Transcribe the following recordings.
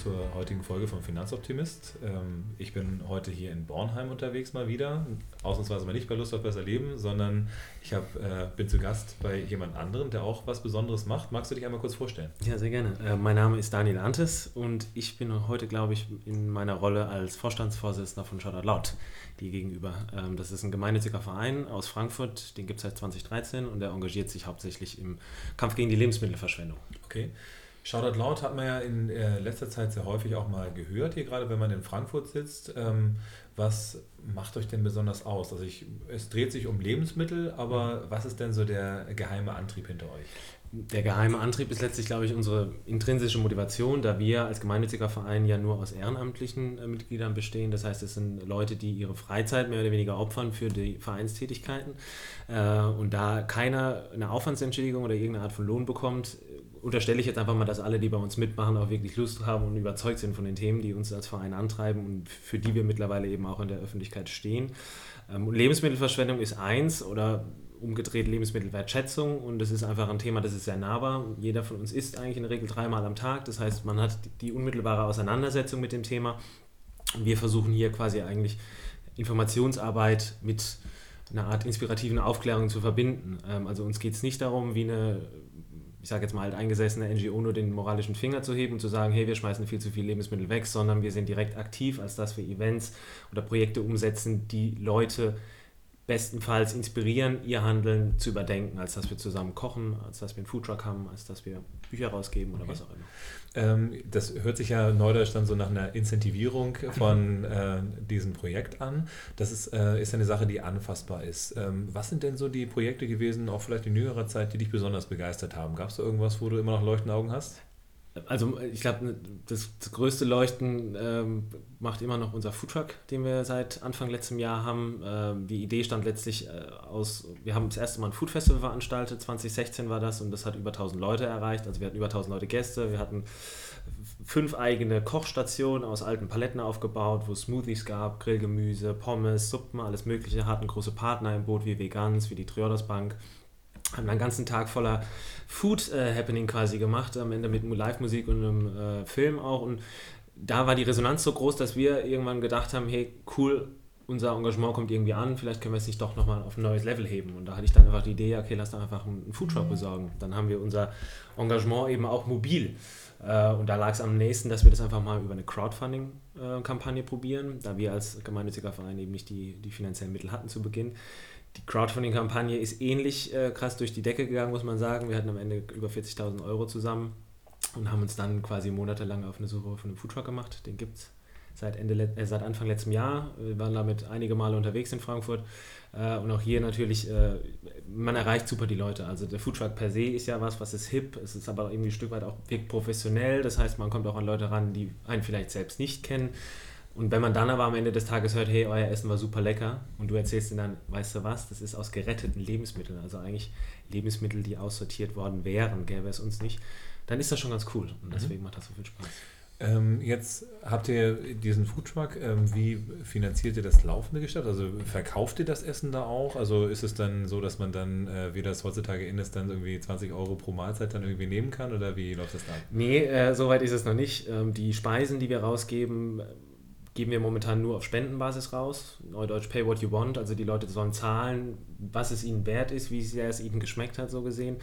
zur heutigen Folge vom Finanzoptimist. Ähm, ich bin heute hier in Bornheim unterwegs mal wieder. Ausnahmsweise mal nicht bei Lust auf besser Leben, sondern ich hab, äh, bin zu Gast bei jemand anderem, der auch was Besonderes macht. Magst du dich einmal kurz vorstellen? Ja, sehr gerne. Äh, mein Name ist Daniel Antes und ich bin heute, glaube ich, in meiner Rolle als Vorstandsvorsitzender von Shoutout Laut die gegenüber. Ähm, das ist ein gemeinnütziger Verein aus Frankfurt, den gibt es seit 2013 und der engagiert sich hauptsächlich im Kampf gegen die Lebensmittelverschwendung. Okay. Shoutout Laut hat man ja in äh, letzter Zeit sehr häufig auch mal gehört, hier gerade wenn man in Frankfurt sitzt. Ähm, was macht euch denn besonders aus? Also ich, es dreht sich um Lebensmittel, aber was ist denn so der geheime Antrieb hinter euch? Der geheime Antrieb ist letztlich, glaube ich, unsere intrinsische Motivation, da wir als gemeinnütziger Verein ja nur aus ehrenamtlichen äh, Mitgliedern bestehen. Das heißt, es sind Leute, die ihre Freizeit mehr oder weniger opfern für die Vereinstätigkeiten. Äh, und da keiner eine Aufwandsentschädigung oder irgendeine Art von Lohn bekommt, unterstelle ich jetzt einfach mal, dass alle, die bei uns mitmachen, auch wirklich Lust haben und überzeugt sind von den Themen, die uns als Verein antreiben und für die wir mittlerweile eben auch in der Öffentlichkeit stehen. Ähm, Lebensmittelverschwendung ist eins oder umgedreht Lebensmittelwertschätzung und das ist einfach ein Thema, das ist sehr nahbar. Jeder von uns isst eigentlich in der Regel dreimal am Tag. Das heißt, man hat die unmittelbare Auseinandersetzung mit dem Thema. Wir versuchen hier quasi eigentlich Informationsarbeit mit einer Art inspirativen Aufklärung zu verbinden. Ähm, also uns geht es nicht darum, wie eine, ich sage jetzt mal, halt eingesessene NGO nur den moralischen Finger zu heben und zu sagen, hey, wir schmeißen viel zu viel Lebensmittel weg, sondern wir sind direkt aktiv, als dass wir Events oder Projekte umsetzen, die Leute bestenfalls inspirieren, ihr Handeln zu überdenken, als dass wir zusammen kochen, als dass wir einen Foodtruck haben, als dass wir Bücher rausgeben oder okay. was auch immer. Ähm, das hört sich ja neudeutsch dann so nach einer Incentivierung von äh, diesem Projekt an. Das ist, äh, ist eine Sache, die anfassbar ist. Ähm, was sind denn so die Projekte gewesen, auch vielleicht in jüngerer Zeit, die dich besonders begeistert haben? Gab es da irgendwas, wo du immer noch leuchtende Augen hast? Also ich glaube, das, das, größte Leuchten ähm, macht immer noch unser Foodtruck, den wir seit Anfang letztem Jahr haben. Ähm, die Idee stand letztlich äh, aus, wir haben das erste Mal ein Food Festival veranstaltet, 2016 war das und das hat über 1000 Leute erreicht. Also wir hatten über 1000 Leute Gäste, wir hatten fünf eigene Kochstationen aus alten Paletten aufgebaut, wo es Smoothies gab, Grillgemüse, Pommes, Suppen, alles mögliche, hatten große Partner im Boot wie Vegans, wie die Triodos Bank haben einen ganzen Tag voller Food-Happening äh, quasi gemacht, am Ende mit Live-Musik und einem äh, Film auch. Und da war die Resonanz so groß, dass wir irgendwann gedacht haben, hey, cool, unser Engagement kommt irgendwie an, vielleicht können wir es nicht doch nochmal auf ein neues Level heben. Und da hatte ich dann einfach die Idee, okay, lass doch einfach einen Foodshop mhm. besorgen. Dann haben wir unser Engagement eben auch mobil. Äh, und da lag es am nächsten, dass wir das einfach mal über eine Crowdfunding-Kampagne probieren, da wir als gemeinnütziger Verein eben nicht die, die finanziellen Mittel hatten zu Beginn die Crowdfunding-Kampagne ist ähnlich äh, krass durch die Decke gegangen, muss man sagen. Wir hatten am Ende über 40.000 Euro zusammen und haben uns dann quasi monatelang auf eine Suche von einem Foodtruck gemacht. Den gibt es seit, äh, seit Anfang letztem Jahr. Wir waren damit einige Male unterwegs in Frankfurt. Äh, und auch hier natürlich, äh, man erreicht super die Leute. Also der Foodtruck per se ist ja was, was ist hip. Es ist aber irgendwie ein Stück weit auch wirkt professionell. Das heißt, man kommt auch an Leute ran, die einen vielleicht selbst nicht kennen und wenn man dann aber am Ende des Tages hört, hey, euer Essen war super lecker und du erzählst ihnen dann, weißt du was, das ist aus geretteten Lebensmitteln, also eigentlich Lebensmittel, die aussortiert worden wären, gäbe es uns nicht, dann ist das schon ganz cool und mhm. deswegen mhm. macht das so viel Spaß. Ähm, jetzt habt ihr diesen Foodtruck. Ähm, wie finanziert ihr das laufende Geschäft? Also verkauft ihr das Essen da auch? Also ist es dann so, dass man dann, äh, wie das heutzutage in ist, dann irgendwie 20 Euro pro Mahlzeit dann irgendwie nehmen kann? Oder wie läuft das dann? Nee, äh, soweit ist es noch nicht. Ähm, die Speisen, die wir rausgeben, geben wir momentan nur auf Spendenbasis raus. Neudeutsch Pay What You Want. Also die Leute sollen zahlen, was es ihnen wert ist, wie sehr es ihnen geschmeckt hat, so gesehen.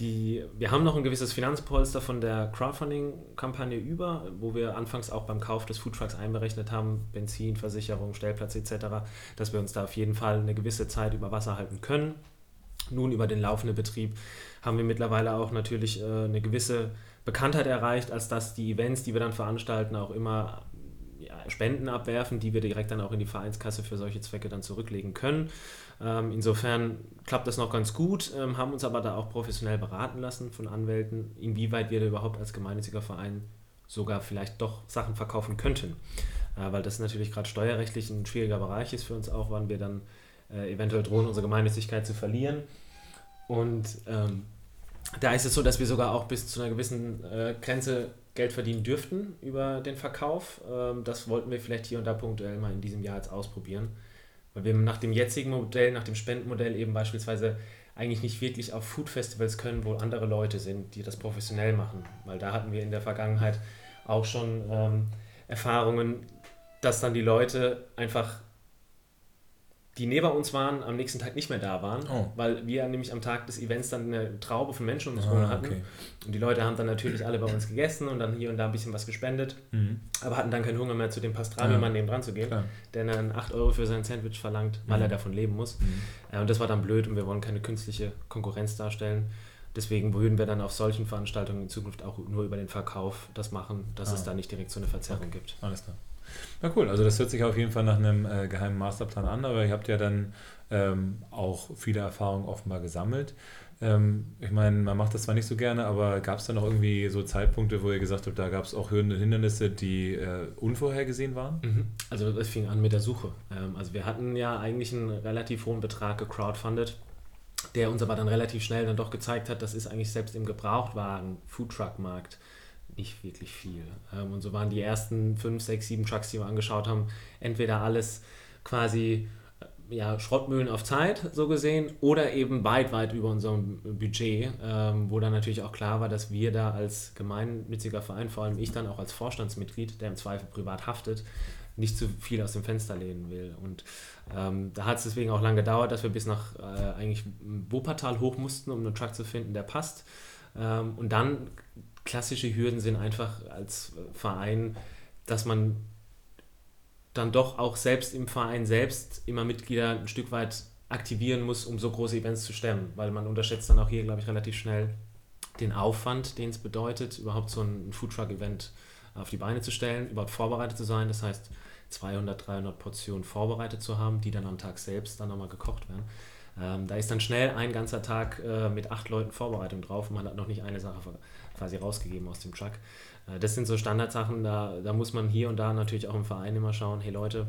Die, wir haben noch ein gewisses Finanzpolster von der Crowdfunding-Kampagne über, wo wir anfangs auch beim Kauf des Foodtrucks einberechnet haben, Benzin, Versicherung, Stellplatz etc., dass wir uns da auf jeden Fall eine gewisse Zeit über Wasser halten können. Nun über den laufenden Betrieb haben wir mittlerweile auch natürlich äh, eine gewisse Bekanntheit erreicht, als dass die Events, die wir dann veranstalten, auch immer Spenden abwerfen, die wir direkt dann auch in die Vereinskasse für solche Zwecke dann zurücklegen können. Ähm, insofern klappt das noch ganz gut, ähm, haben uns aber da auch professionell beraten lassen von Anwälten, inwieweit wir da überhaupt als gemeinnütziger Verein sogar vielleicht doch Sachen verkaufen könnten. Äh, weil das natürlich gerade steuerrechtlich ein schwieriger Bereich ist für uns auch, wann wir dann äh, eventuell drohen, unsere Gemeinnützigkeit zu verlieren. Und ähm, da ist es so, dass wir sogar auch bis zu einer gewissen äh, Grenze Geld verdienen dürften über den Verkauf. Ähm, das wollten wir vielleicht hier und da punktuell mal in diesem Jahr jetzt ausprobieren. Weil wir nach dem jetzigen Modell, nach dem Spendenmodell eben beispielsweise eigentlich nicht wirklich auf Food-Festivals können, wo andere Leute sind, die das professionell machen. Weil da hatten wir in der Vergangenheit auch schon ähm, Erfahrungen, dass dann die Leute einfach die neben uns waren, am nächsten Tag nicht mehr da waren, oh. weil wir nämlich am Tag des Events dann eine Traube von Menschen um uns herum ah, hatten. Okay. Und die Leute haben dann natürlich alle bei uns gegessen und dann hier und da ein bisschen was gespendet, mhm. aber hatten dann keinen Hunger mehr, zu dem Pastrami-Mann ja. nebenan zu gehen, Klar. der dann 8 Euro für sein Sandwich verlangt, weil mhm. er davon leben muss. Mhm. Äh, und das war dann blöd und wir wollen keine künstliche Konkurrenz darstellen. Deswegen würden wir dann auf solchen Veranstaltungen in Zukunft auch nur über den Verkauf das machen, dass ah. es da nicht direkt so eine Verzerrung okay. gibt. Alles klar. Na cool, also das hört sich auf jeden Fall nach einem äh, geheimen Masterplan an, aber ihr habt ja dann ähm, auch viele Erfahrungen offenbar gesammelt. Ähm, ich meine, man macht das zwar nicht so gerne, aber gab es da noch irgendwie so Zeitpunkte, wo ihr gesagt habt, da gab es auch Hindernisse, die äh, unvorhergesehen waren? Mhm. Also es fing an mit der Suche. Ähm, also wir hatten ja eigentlich einen relativ hohen Betrag gecrowdfundet der uns aber dann relativ schnell dann doch gezeigt hat, das ist eigentlich selbst im Gebrauchtwagen Foodtruck-Markt nicht wirklich viel. Ähm, und so waren die ersten fünf, sechs, sieben Trucks, die wir angeschaut haben, entweder alles quasi äh, ja, Schrottmühlen auf Zeit, so gesehen, oder eben weit, weit über unserem Budget, ähm, wo dann natürlich auch klar war, dass wir da als gemeinnütziger Verein, vor allem ich dann auch als Vorstandsmitglied, der im Zweifel privat haftet, nicht zu viel aus dem Fenster lehnen will. Und ähm, da hat es deswegen auch lange gedauert, dass wir bis nach äh, eigentlich Wuppertal hoch mussten, um einen Truck zu finden, der passt. Ähm, und dann klassische Hürden sind einfach als Verein, dass man dann doch auch selbst im Verein selbst immer Mitglieder ein Stück weit aktivieren muss, um so große Events zu stemmen, weil man unterschätzt dann auch hier, glaube ich, relativ schnell den Aufwand, den es bedeutet, überhaupt so ein Foodtruck-Event auf die Beine zu stellen, überhaupt vorbereitet zu sein. Das heißt, 200, 300 Portionen vorbereitet zu haben, die dann am Tag selbst dann nochmal gekocht werden. Ähm, da ist dann schnell ein ganzer Tag äh, mit acht Leuten Vorbereitung drauf und man hat noch nicht eine Sache quasi rausgegeben aus dem Truck. Äh, das sind so Standardsachen, da, da muss man hier und da natürlich auch im Verein immer schauen, hey Leute,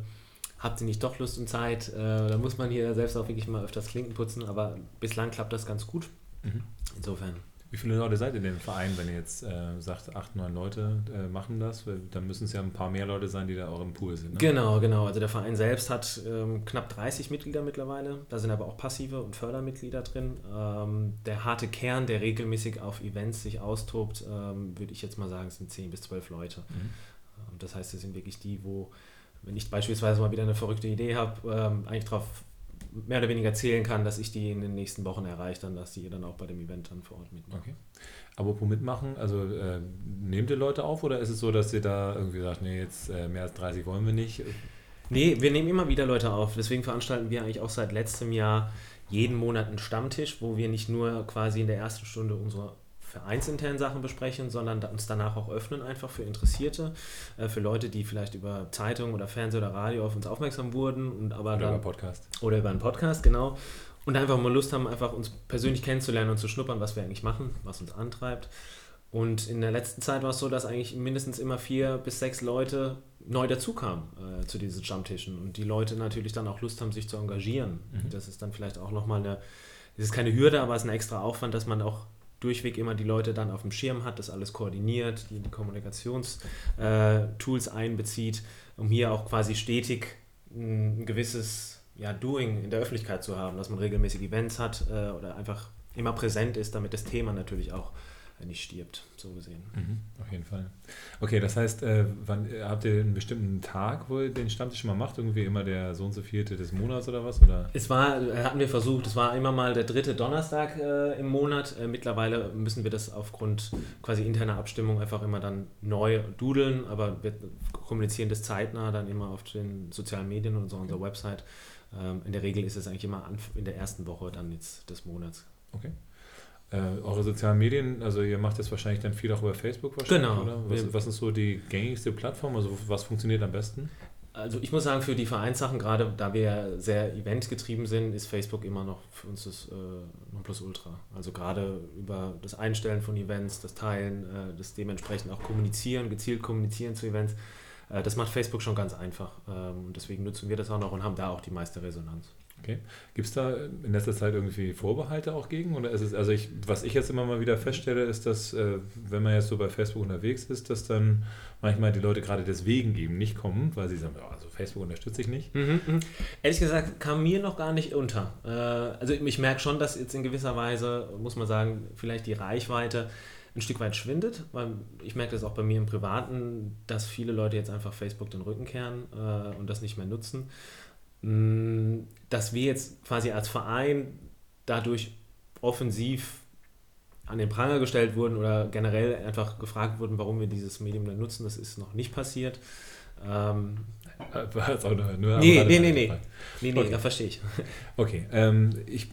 habt ihr nicht doch Lust und Zeit? Äh, da muss man hier selbst auch wirklich mal öfters Klinken putzen, aber bislang klappt das ganz gut. Mhm. Insofern wie viele Leute seid ihr denn im Verein, wenn ihr jetzt äh, sagt, acht, neun Leute äh, machen das? Dann müssen es ja ein paar mehr Leute sein, die da auch im Pool sind. Ne? Genau, genau. Also der Verein selbst hat ähm, knapp 30 Mitglieder mittlerweile. Da sind aber auch passive und Fördermitglieder drin. Ähm, der harte Kern, der regelmäßig auf Events sich austobt, ähm, würde ich jetzt mal sagen, sind 10 bis 12 Leute. Mhm. Ähm, das heißt, es sind wirklich die, wo, wenn ich beispielsweise mal wieder eine verrückte Idee habe, ähm, eigentlich darauf mehr oder weniger zählen kann, dass ich die in den nächsten Wochen erreiche, dann, dass die dann auch bei dem Event dann vor Ort mitmachen. Okay. Apropos mitmachen, also äh, nehmt ihr Leute auf oder ist es so, dass ihr da irgendwie sagt, nee, jetzt äh, mehr als 30 wollen wir nicht? Nee, wir nehmen immer wieder Leute auf. Deswegen veranstalten wir eigentlich auch seit letztem Jahr jeden Monat einen Stammtisch, wo wir nicht nur quasi in der ersten Stunde unsere vereinsinternen Sachen besprechen, sondern uns danach auch öffnen, einfach für Interessierte, äh, für Leute, die vielleicht über Zeitung oder Fernsehen oder Radio auf uns aufmerksam wurden und aber oder dann, über Podcast. Oder über einen Podcast, genau. Und einfach mal Lust haben, einfach uns persönlich kennenzulernen und zu schnuppern, was wir eigentlich machen, was uns antreibt. Und in der letzten Zeit war es so, dass eigentlich mindestens immer vier bis sechs Leute neu dazukamen äh, zu diesen Stammtischen und die Leute natürlich dann auch Lust haben, sich zu engagieren. Mhm. Das ist dann vielleicht auch nochmal eine, es ist keine Hürde, aber es ist ein extra Aufwand, dass man auch durchweg immer die Leute dann auf dem Schirm hat, das alles koordiniert, die, die Kommunikationstools äh, einbezieht, um hier auch quasi stetig ein gewisses ja, Doing in der Öffentlichkeit zu haben, dass man regelmäßig Events hat äh, oder einfach immer präsent ist, damit das Thema natürlich auch nicht stirbt, so gesehen. Mhm, auf jeden Fall. Okay, das heißt, äh, wann, habt ihr einen bestimmten Tag, wo ihr den Stammtisch mal macht? Irgendwie immer der so und so vierte des Monats oder was? Oder? Es war, äh, hatten wir versucht, es war immer mal der dritte Donnerstag äh, im Monat. Äh, mittlerweile müssen wir das aufgrund quasi interner Abstimmung einfach immer dann neu dudeln, aber wir kommunizieren das zeitnah dann immer auf den sozialen Medien und so unserer Website. Ähm, in der Regel ist es eigentlich immer in der ersten Woche dann jetzt des Monats. Okay. Äh, eure sozialen Medien, also ihr macht jetzt wahrscheinlich dann viel auch über Facebook wahrscheinlich, genau. oder? Was, was ist so die gängigste Plattform? Also was funktioniert am besten? Also ich muss sagen, für die Vereinssachen, gerade da wir sehr eventgetrieben sind, ist Facebook immer noch für uns das äh, Nonplusultra. Also gerade über das Einstellen von Events, das Teilen, äh, das dementsprechend auch Kommunizieren, gezielt Kommunizieren zu Events, äh, das macht Facebook schon ganz einfach. Ähm, deswegen nutzen wir das auch noch und haben da auch die meiste Resonanz. Okay. Gibt es da in letzter Zeit irgendwie Vorbehalte auch gegen? Oder ist es, also ich, was ich jetzt immer mal wieder feststelle, ist, dass äh, wenn man jetzt so bei Facebook unterwegs ist, dass dann manchmal die Leute gerade deswegen eben nicht kommen, weil sie sagen, oh, also Facebook unterstütze ich nicht. Mhm, mh. Ehrlich gesagt kam mir noch gar nicht unter. Äh, also ich merke schon, dass jetzt in gewisser Weise, muss man sagen, vielleicht die Reichweite ein Stück weit schwindet, weil ich merke das auch bei mir im Privaten, dass viele Leute jetzt einfach Facebook den Rücken kehren äh, und das nicht mehr nutzen. Dass wir jetzt quasi als Verein dadurch offensiv an den Pranger gestellt wurden oder generell einfach gefragt wurden, warum wir dieses Medium dann nutzen, das ist noch nicht passiert. Ähm, war jetzt auch nur, nur nee, nee, nee, nee, nee, nee, okay. da verstehe ich. Okay, ähm, ich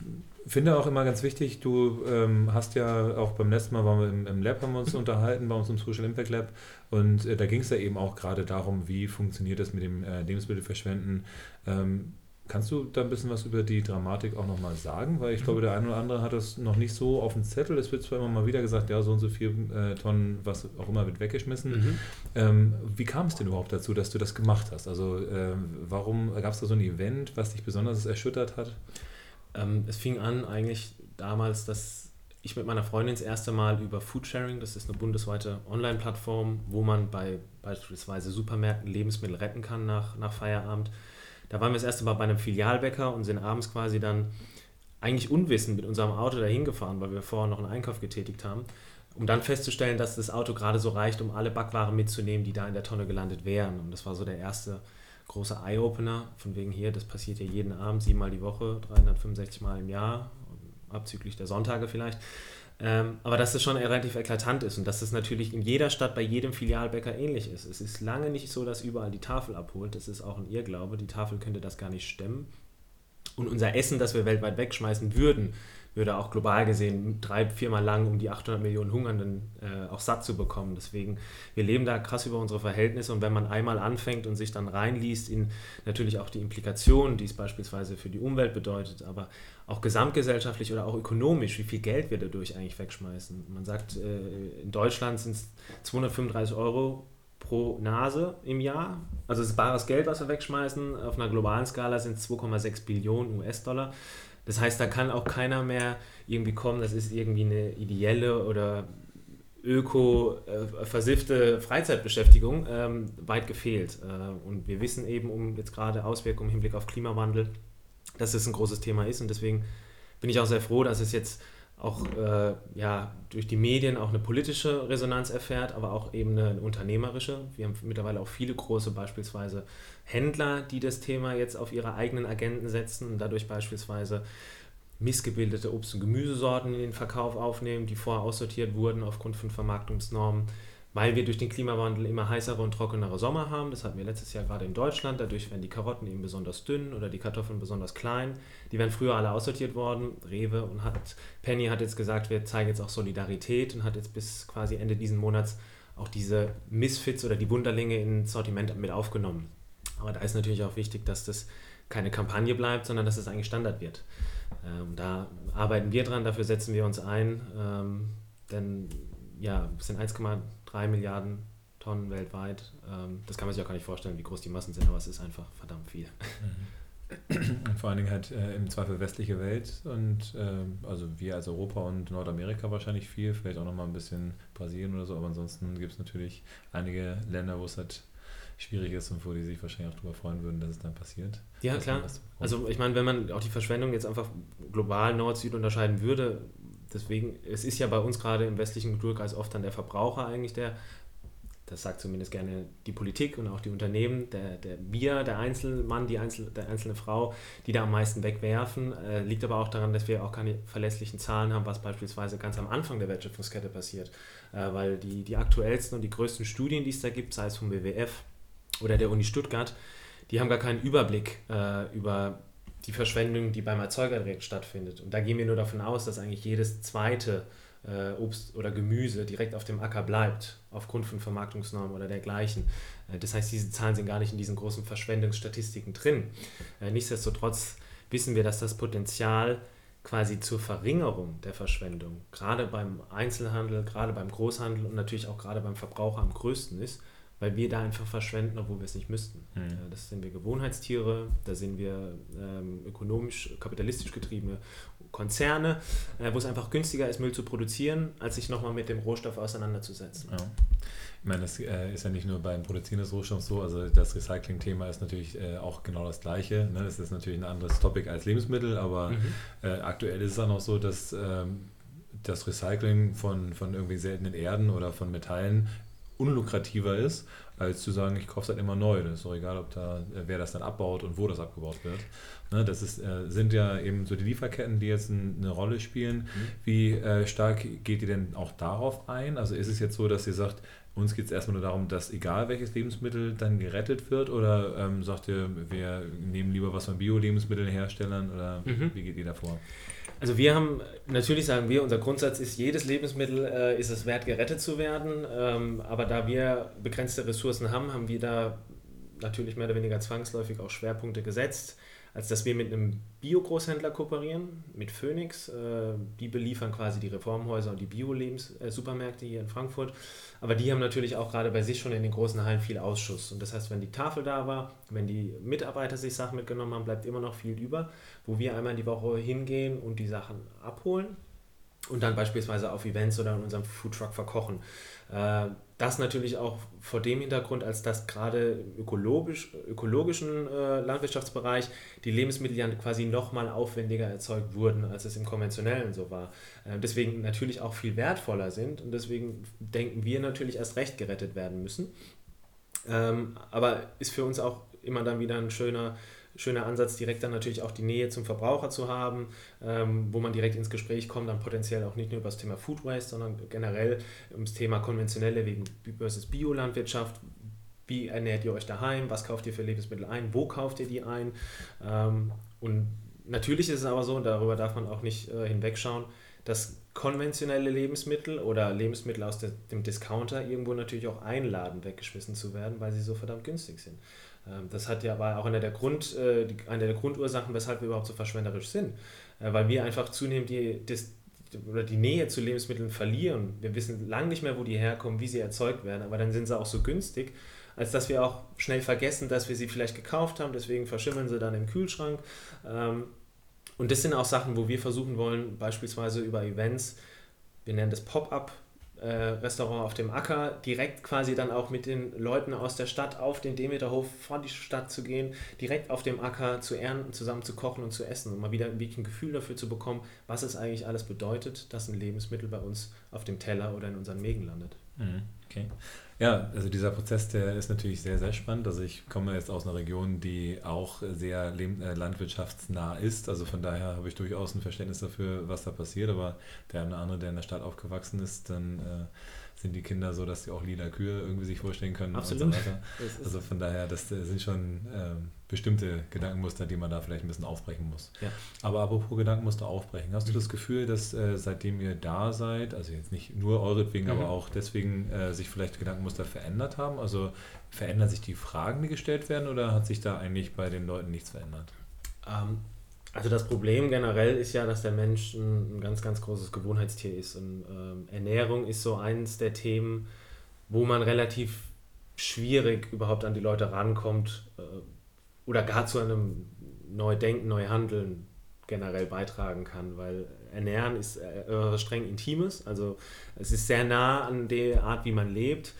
finde auch immer ganz wichtig, du ähm, hast ja auch beim letzten Mal waren wir im, im Lab, haben wir uns unterhalten, bei uns im Social Impact Lab und äh, da ging es ja eben auch gerade darum, wie funktioniert das mit dem äh, Lebensmittelverschwenden. Ähm, kannst du da ein bisschen was über die Dramatik auch nochmal sagen? Weil ich glaube, der eine oder andere hat das noch nicht so auf dem Zettel. Es wird zwar immer mal wieder gesagt, ja, so und so viel äh, Tonnen, was auch immer, wird weggeschmissen. Mhm. Ähm, wie kam es denn überhaupt dazu, dass du das gemacht hast? Also ähm, warum gab es da so ein Event, was dich besonders erschüttert hat? Ähm, es fing an eigentlich damals, dass ich mit meiner Freundin das erste Mal über Foodsharing, das ist eine bundesweite Online-Plattform, wo man bei beispielsweise Supermärkten Lebensmittel retten kann nach, nach Feierabend. Da waren wir das erste Mal bei einem Filialbäcker und sind abends quasi dann eigentlich unwissend mit unserem Auto dahin gefahren, weil wir vorher noch einen Einkauf getätigt haben, um dann festzustellen, dass das Auto gerade so reicht, um alle Backwaren mitzunehmen, die da in der Tonne gelandet wären. Und das war so der erste große Eye-Opener, von wegen hier, das passiert ja jeden Abend, siebenmal die Woche, 365 Mal im Jahr, abzüglich der Sonntage vielleicht. Ähm, aber dass das schon relativ eklatant ist und dass das natürlich in jeder Stadt bei jedem Filialbäcker ähnlich ist. Es ist lange nicht so, dass überall die Tafel abholt. Das ist auch ein Irrglaube. Die Tafel könnte das gar nicht stemmen. Und unser Essen, das wir weltweit wegschmeißen würden, würde auch global gesehen drei, viermal lang, um die 800 Millionen Hungernden äh, auch satt zu bekommen. Deswegen, wir leben da krass über unsere Verhältnisse und wenn man einmal anfängt und sich dann reinliest in natürlich auch die Implikationen, die es beispielsweise für die Umwelt bedeutet, aber auch gesamtgesellschaftlich oder auch ökonomisch, wie viel Geld wir dadurch eigentlich wegschmeißen. Man sagt, äh, in Deutschland sind es 235 Euro pro Nase im Jahr. Also es ist bares Geld, was wir wegschmeißen. Auf einer globalen Skala sind es 2,6 Billionen US-Dollar. Das heißt, da kann auch keiner mehr irgendwie kommen, das ist irgendwie eine ideelle oder öko äh, versiffte Freizeitbeschäftigung ähm, weit gefehlt. Äh, und wir wissen eben um jetzt gerade Auswirkungen im Hinblick auf Klimawandel, dass es ein großes Thema ist. Und deswegen bin ich auch sehr froh, dass es jetzt auch äh, ja, durch die Medien auch eine politische Resonanz erfährt, aber auch eben eine, unternehmerische. Wir haben mittlerweile auch viele große beispielsweise Händler, die das Thema jetzt auf ihre eigenen Agenten setzen und dadurch beispielsweise missgebildete Obst- und Gemüsesorten in den Verkauf aufnehmen, die vorher aussortiert wurden aufgrund von Vermarktungsnormen weil wir durch den Klimawandel immer heißere und trockenere Sommer haben. Das hatten wir letztes Jahr gerade in Deutschland. Dadurch werden die Karotten eben besonders dünn oder die Kartoffeln besonders klein. Die werden früher alle aussortiert worden. Rewe und hat, Penny hat jetzt gesagt, wir zeigen jetzt auch Solidarität und hat jetzt bis quasi Ende diesen Monats auch diese Misfits oder die Wunderlinge ins Sortiment mit aufgenommen. Aber da ist natürlich auch wichtig, dass das keine Kampagne bleibt, sondern dass es eigentlich Standard wird. Ähm, da arbeiten wir dran, dafür setzen wir uns ein. Ähm, denn ja, es sind 1,3 3 Milliarden Tonnen weltweit. Ähm, das kann man sich auch gar nicht vorstellen, wie groß die Massen sind, aber es ist einfach verdammt viel. Und vor allen Dingen halt äh, im Zweifel westliche Welt und äh, also wir als Europa und Nordamerika wahrscheinlich viel, vielleicht auch nochmal ein bisschen Brasilien oder so, aber ansonsten gibt es natürlich einige Länder, wo es halt schwierig ist und wo die sich wahrscheinlich auch darüber freuen würden, dass es dann passiert. Ja, klar. Also ich meine, wenn man auch die Verschwendung jetzt einfach global Nord-Süd unterscheiden würde, deswegen, es ist ja bei uns gerade im westlichen Kulturkreis oft dann der Verbraucher eigentlich der, das sagt zumindest gerne die Politik und auch die Unternehmen, der, der wir, der Einzelmann, die Einzel, der einzelne Frau, die da am meisten wegwerfen. Äh, liegt aber auch daran, dass wir auch keine verlässlichen Zahlen haben, was beispielsweise ganz am Anfang der Wertschöpfungskette passiert. Äh, weil die, die aktuellsten und die größten Studien, die es da gibt, sei es vom WWF oder der Uni Stuttgart, die haben gar keinen Überblick äh, über die Verschwendung, die beim Erzeuger direkt stattfindet. Und da gehen wir nur davon aus, dass eigentlich jedes zweite äh, Obst oder Gemüse direkt auf dem Acker bleibt, aufgrund von Vermarktungsnormen oder dergleichen. Äh, das heißt, diese Zahlen sind gar nicht in diesen großen Verschwendungsstatistiken drin. Äh, nichtsdestotrotz wissen wir, dass das Potenzial quasi zur Verringerung der Verschwendung, gerade beim Einzelhandel, gerade beim Großhandel und natürlich auch gerade beim Verbraucher am größten ist, weil wir da einfach verschwenden, obwohl wir es nicht müssten. Mhm. Das sind wir Gewohnheitstiere, da sind wir ähm, ökonomisch, kapitalistisch getriebene Konzerne, äh, wo es einfach günstiger ist, Müll zu produzieren, als sich nochmal mit dem Rohstoff auseinanderzusetzen. Ja. Ich meine, das äh, ist ja nicht nur beim Produzieren des Rohstoffs so, also das Recycling-Thema ist natürlich äh, auch genau das gleiche. Ne? Das ist natürlich ein anderes Topic als Lebensmittel, aber mhm. Äh, aktuell ist es auch noch so, dass ähm, das Recycling von, von irgendwie seltenen Erden oder von Metallen unlukrativer ist, als zu sagen, ich kaufe es halt immer neu. Das ist doch egal, ob da, äh, wer das dann abbaut und wo das abgebaut wird. Ne, das ist, äh, sind ja eben so die Lieferketten, die jetzt ein, eine Rolle spielen. Mhm. Wie äh, stark geht ihr denn auch darauf ein? Also ist es jetzt so, dass ihr sagt, uns geht es erstmal nur darum, dass egal welches Lebensmittel dann gerettet wird oder ähm, sagt ihr, wir nehmen lieber was von Bio-Lebensmittelherstellern oder mhm. wie geht ihr davor? Also wir haben, natürlich sagen wir, unser Grundsatz ist, jedes Lebensmittel äh, ist es wert, gerettet zu werden. Ähm, aber da wir begrenzte Ressourcen haben, haben wir da natürlich mehr oder weniger zwangsläufig auch Schwerpunkte gesetzt als dass wir mit einem Bio-Großhändler kooperieren, mit Phoenix. Äh, die beliefern quasi die Reformhäuser und die Bio-Lebens-Supermärkte hier in Frankfurt. Aber die haben natürlich auch gerade bei sich schon in den großen Hallen viel Ausschuss. Und das heißt, wenn die Tafel da war, wenn die Mitarbeiter sich Sachen mitgenommen haben, bleibt immer noch viel über, wo wir einmal in die Woche hingehen und die Sachen abholen und dann beispielsweise auf Events oder in unserem Foodtruck verkochen. Äh, das natürlich auch vor dem Hintergrund, als dass gerade im ökologisch, ökologischen äh, Landwirtschaftsbereich die Lebensmittel ja quasi nochmal aufwendiger erzeugt wurden, als es im konventionellen so war. Äh, deswegen natürlich auch viel wertvoller sind und deswegen denken wir natürlich erst recht gerettet werden müssen. Ähm, aber ist für uns auch immer dann wieder ein schöner schöner Ansatz, direkt dann natürlich auch die Nähe zum Verbraucher zu haben, ähm, wo man direkt ins Gespräch kommt, dann potenziell auch nicht nur über das Thema Food Waste, sondern generell ums Thema konventionelle versus Biolandwirtschaft. Wie ernährt ihr euch daheim? Was kauft ihr für Lebensmittel ein? Wo kauft ihr die ein? Ähm, und natürlich ist es aber so, und darüber darf man auch nicht äh, hinwegschauen, dass konventionelle Lebensmittel oder Lebensmittel aus de, dem Discounter irgendwo natürlich auch einladen, weggeschmissen zu werden, weil sie so verdammt günstig sind. Ähm, das hat ja war auch eine der, Grund, äh, eine der Grundursachen, weshalb wir überhaupt so verschwenderisch sind. Äh, weil wir einfach zunehmend die, das, oder die Nähe zu Lebensmitteln verlieren. Wir wissen lange nicht mehr, wo die herkommen, wie sie erzeugt werden, aber dann sind sie auch so günstig, als dass wir auch schnell vergessen, dass wir sie vielleicht gekauft haben, deswegen verschimmeln sie dann im Kühlschrank. Ähm, und das sind auch Sachen, wo wir versuchen wollen, beispielsweise über Events, wir nennen das Pop-up, Restaurant auf dem Acker, direkt quasi dann auch mit den Leuten aus der Stadt auf den Demeterhof vor die Stadt zu gehen, direkt auf dem Acker zu ernten, zusammen zu kochen und zu essen und mal wieder ein bisschen Gefühl dafür zu bekommen, was es eigentlich alles bedeutet, dass ein Lebensmittel bei uns auf dem Teller oder in unseren Mägen landet. Mhm, okay. Ja, also dieser Prozess, der ist natürlich sehr, sehr spannend. Also ich komme jetzt aus einer Region, die auch sehr äh, landwirtschaftsnah ist. Also von daher habe ich durchaus ein Verständnis dafür, was da passiert. Aber der eine oder andere, der in der Stadt aufgewachsen ist, dann äh, sind die Kinder so, dass sie auch lila Kühe irgendwie sich vorstellen können. Absolut. So also von daher, das sind schon ähm, bestimmte Gedankenmuster, die man da vielleicht ein bisschen aufbrechen muss. Ja. Aber apropos Gedankenmuster aufbrechen, hast du das Gefühl, dass äh, seitdem ihr da seid, also jetzt nicht nur euretwegen, mhm. aber auch deswegen äh, sich vielleicht Gedankenmuster verändert haben? Also verändern sich die Fragen, die gestellt werden oder hat sich da eigentlich bei den Leuten nichts verändert? Ähm, also das Problem generell ist ja, dass der Mensch ein, ein ganz, ganz großes Gewohnheitstier ist. Und ähm, Ernährung ist so eines der Themen, wo man relativ schwierig überhaupt an die Leute rankommt äh, oder gar zu einem Neudenken, Neuhandeln generell beitragen kann, weil Ernähren ist äh, streng Intimes, also es ist sehr nah an der Art, wie man lebt.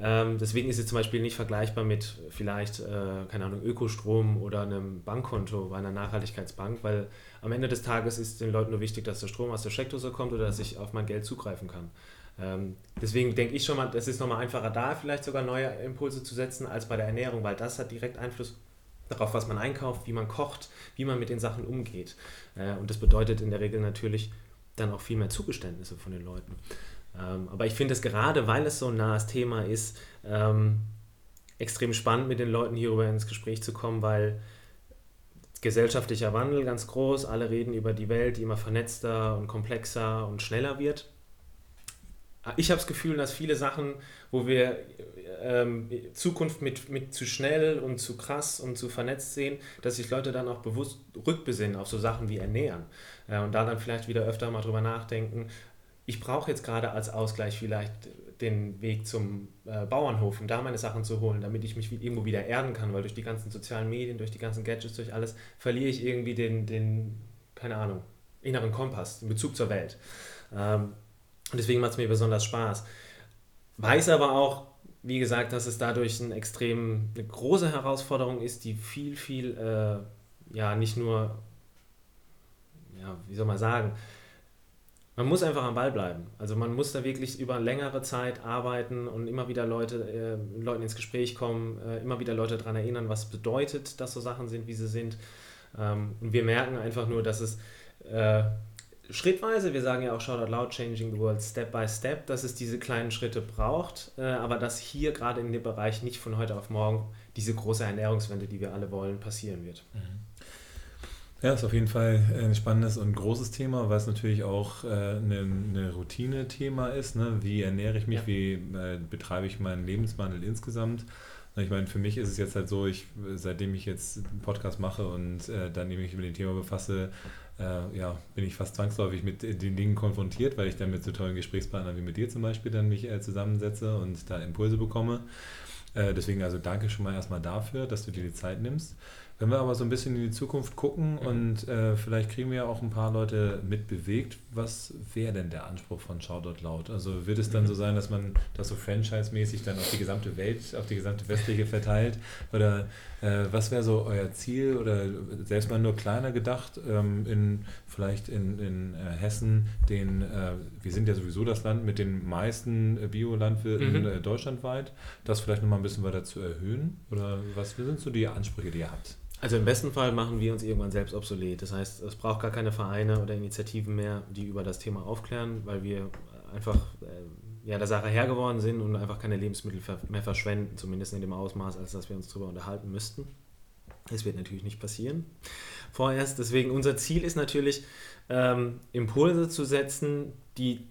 Ähm, deswegen ist es zum Beispiel nicht vergleichbar mit vielleicht, äh, keine Ahnung, Ökostrom oder einem Bankkonto bei einer Nachhaltigkeitsbank, weil am Ende des Tages ist den Leuten nur wichtig, dass der Strom aus der Steckdose kommt oder dass ich auf mein Geld zugreifen kann. Ähm, deswegen denke ich schon mal, es ist nochmal einfacher da, vielleicht sogar neue Impulse zu setzen, als bei der Ernährung, weil das hat direkt Einfluss darauf, was man einkauft, wie man kocht, wie man mit den Sachen umgeht. Äh, und das bedeutet in der Regel natürlich dann auch viel mehr Zugeständnisse von den Leuten. Ähm, aber ich finde es gerade, weil es so ein nahes Thema ist, ähm, extrem spannend, mit den Leuten hierüber ins Gespräch zu kommen, weil gesellschaftlicher Wandel ganz groß, alle reden über die Welt, die immer vernetzter und komplexer und schneller wird. Ich habe das Gefühl, dass viele Sachen, wo wir ähm, Zukunft mit, mit zu schnell und zu krass und zu vernetzt sehen, dass sich Leute dann auch bewusst rückbesinnen auf so Sachen wie Ernähren äh, und da dann vielleicht wieder öfter mal drüber nachdenken, ich brauche jetzt gerade als Ausgleich vielleicht den Weg zum äh, Bauernhof, um da meine Sachen zu holen, damit ich mich irgendwo wieder erden kann, weil durch die ganzen sozialen Medien, durch die ganzen Gadgets, durch alles, verliere ich irgendwie den, den keine Ahnung, inneren Kompass, den Bezug zur Welt. Ähm, und deswegen macht es mir besonders Spaß. Weiß aber auch, wie gesagt, dass es dadurch ein extrem, eine große Herausforderung ist, die viel, viel, äh, ja, nicht nur, ja, wie soll man sagen, man muss einfach am Ball bleiben. Also man muss da wirklich über längere Zeit arbeiten und immer wieder Leute, äh, Leuten ins Gespräch kommen, äh, immer wieder Leute daran erinnern, was bedeutet, dass so Sachen sind, wie sie sind. Ähm, und wir merken einfach nur, dass es äh, schrittweise, wir sagen ja auch Shout Out Loud, Changing the World Step by Step, dass es diese kleinen Schritte braucht, äh, aber dass hier gerade in dem Bereich nicht von heute auf morgen diese große Ernährungswende, die wir alle wollen, passieren wird. Mhm. Ja, ist auf jeden Fall ein spannendes und großes Thema, weil es natürlich auch äh, eine, eine Routine-Thema ist. Ne? Wie ernähre ich mich, ja. wie äh, betreibe ich meinen Lebenswandel insgesamt? Ich meine, für mich ist es jetzt halt so, ich, seitdem ich jetzt einen Podcast mache und äh, dann mich mit dem Thema befasse, äh, ja, bin ich fast zwangsläufig mit den Dingen konfrontiert, weil ich dann mit so tollen Gesprächspartnern wie mit dir zum Beispiel dann mich äh, zusammensetze und da Impulse bekomme. Äh, deswegen also danke schon mal erstmal dafür, dass du dir die Zeit nimmst. Wenn wir aber so ein bisschen in die Zukunft gucken mhm. und äh, vielleicht kriegen wir ja auch ein paar Leute mitbewegt, was wäre denn der Anspruch von Shoutout Laut? Also wird es dann mhm. so sein, dass man das so franchise-mäßig dann auf die gesamte Welt, auf die gesamte westliche verteilt? Oder äh, was wäre so euer Ziel? Oder selbst mal nur kleiner gedacht, ähm, in vielleicht in, in äh, Hessen, den, äh, wir sind ja sowieso das Land mit den meisten Biolandwirten mhm. Äh, deutschlandweit, das vielleicht nochmal ein bisschen weiter zu erhöhen? Oder was sind so die Ansprüche, die ihr habt? Also im besten Fall machen wir uns irgendwann selbst obsolet. Das heißt, es braucht gar keine Vereine oder Initiativen mehr, die über das Thema aufklären, weil wir einfach äh, ja, der Sache Herr geworden sind und einfach keine Lebensmittel mehr verschwenden, zumindest in dem Ausmaß, als dass wir uns darüber unterhalten müssten. Das wird natürlich nicht passieren. Vorerst, deswegen unser Ziel ist natürlich, ähm, Impulse zu setzen, die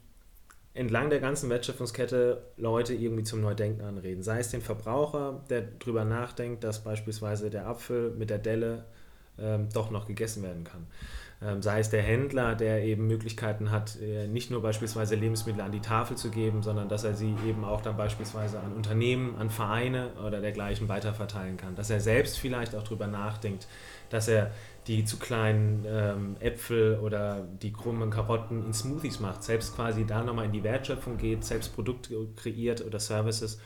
entlang der ganzen Wertschöpfungskette Leute irgendwie zum Neudenken anreden. Sei es den Verbraucher, der darüber nachdenkt, dass beispielsweise der Apfel mit der Delle ähm, doch noch gegessen werden kann. Ähm, sei es der Händler, der eben Möglichkeiten hat, äh, nicht nur beispielsweise Lebensmittel an die Tafel zu geben, sondern dass er sie eben auch dann beispielsweise an Unternehmen, an Vereine oder dergleichen weiterverteilen kann. Dass er selbst vielleicht auch darüber nachdenkt, dass er die zu kleinen ähm, Äpfel oder die krummen Karotten in Smoothies macht, selbst quasi da nochmal in die Wertschöpfung geht, selbst Produkte kreiert oder Services,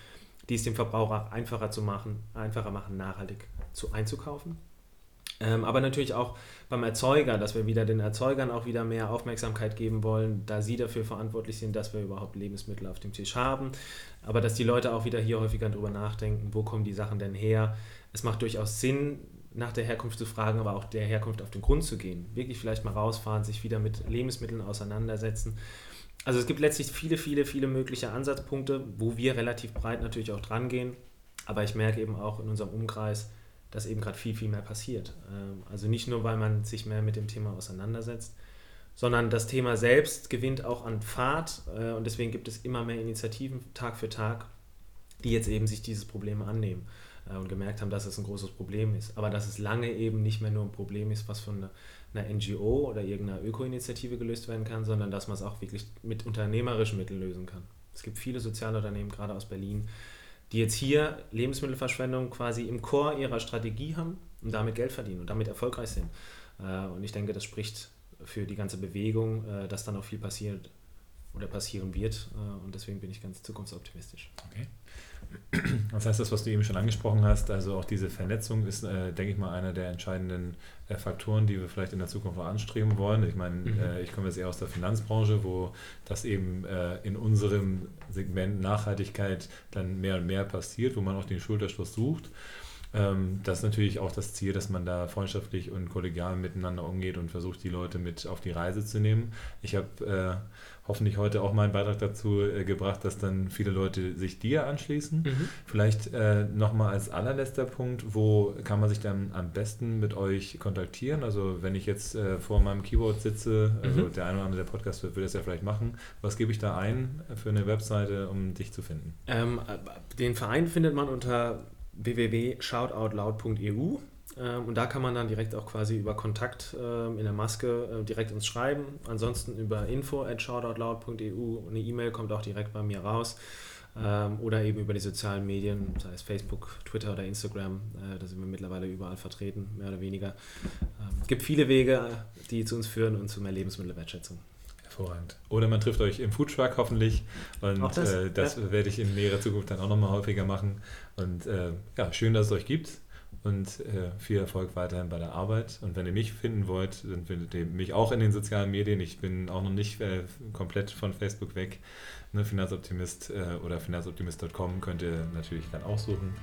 die es dem Verbraucher einfacher zu machen, einfacher machen, nachhaltig zu einzukaufen. Ähm, aber natürlich auch beim Erzeuger, dass wir wieder den Erzeugern auch wieder mehr Aufmerksamkeit geben wollen, da sie dafür verantwortlich sind, dass wir überhaupt Lebensmittel auf dem Tisch haben. Aber dass die Leute auch wieder hier häufiger darüber nachdenken, wo kommen die Sachen denn her. Es macht durchaus Sinn, nach der Herkunft zu fragen, aber auch der Herkunft auf den Grund zu gehen. Wirklich vielleicht mal rausfahren, sich wieder mit Lebensmitteln auseinandersetzen. Also es gibt letztlich viele, viele, viele mögliche Ansatzpunkte, wo wir relativ breit natürlich auch dran gehen. Aber ich merke eben auch in unserem Umkreis, dass eben gerade viel, viel mehr passiert. Ähm, also nicht nur, weil man sich mehr mit dem Thema auseinandersetzt, sondern das Thema selbst gewinnt auch an Fahrt äh, und deswegen gibt es immer mehr Initiativen Tag für Tag, die jetzt eben sich dieses Problem annehmen. Äh, und gemerkt haben, dass es ein großes Problem ist. Aber dass es lange eben nicht mehr nur ein Problem ist, was von einer, NGO oder irgendeiner Öko-Initiative gelöst werden kann, sondern dass man es auch wirklich mit unternehmerischen Mitteln lösen kann. Es gibt viele Sozialunternehmen, gerade aus Berlin, die jetzt hier Lebensmittelverschwendung quasi im Chor ihrer Strategie haben und damit Geld verdienen und damit erfolgreich sind. Äh, und ich denke, das spricht für die ganze Bewegung, äh, dass dann auch viel passiert oder passieren wird. Und deswegen bin ich ganz zukunftsoptimistisch. Okay. Das heißt, das, was du eben schon angesprochen hast, also auch diese Vernetzung ist, äh, denke ich mal, einer der entscheidenden äh, Faktoren, die wir vielleicht in der Zukunft auch anstreben wollen. Ich meine, mhm. äh, ich komme jetzt eher aus der Finanzbranche, wo das eben äh, in unserem Segment Nachhaltigkeit dann mehr und mehr passiert, wo man auch den Schulterschluss sucht. Ähm, das ist natürlich auch das Ziel, dass man da freundschaftlich und kollegial miteinander umgeht und versucht, die Leute mit auf die Reise zu nehmen. Ich habe äh, hoffentlich heute auch meinen Beitrag dazu äh, gebracht, dass dann viele Leute sich dir anschließen. Mhm. Vielleicht äh, nochmal als allerletzter Punkt, wo kann man sich dann am besten mit euch kontaktieren? Also wenn ich jetzt äh, vor meinem Keyboard sitze, also mhm. der eine oder andere der Podcast wird, wird das ja vielleicht machen, was gebe ich da ein für eine Webseite, um dich zu finden? Ähm, den Verein findet man unter www.shoutoutloud.eu und da kann man dann direkt auch quasi über Kontakt ähm, in der Maske äh, direkt uns schreiben. Ansonsten über info at shoutoutloud.eu. Eine E-Mail kommt auch direkt bei mir raus. Ähm, oder eben über die sozialen Medien, sei es Facebook, Twitter oder Instagram. Äh, da sind wir mittlerweile überall vertreten, mehr oder weniger. Es gibt viele Wege, die zu uns führen und zu mehr Lebensmittelwertschätzung. Hervorragend. Oder man trifft euch im Foodtruck hoffentlich. Und das, äh, das ja. werde ich in näherer Zukunft dann auch nochmal häufiger machen. Und äh, ja, schön, dass es euch gibt. Und äh, viel Erfolg weiterhin bei der Arbeit. Und wenn ihr mich finden wollt, dann findet ihr mich auch in den sozialen Medien. Ich bin auch noch nicht äh, komplett von Facebook weg. Ne, Finanzoptimist äh, oder finanzoptimist.com könnt ihr natürlich dann auch suchen.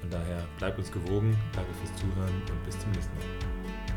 Von daher bleibt uns gewogen. Danke fürs Zuhören und bis zum nächsten Mal.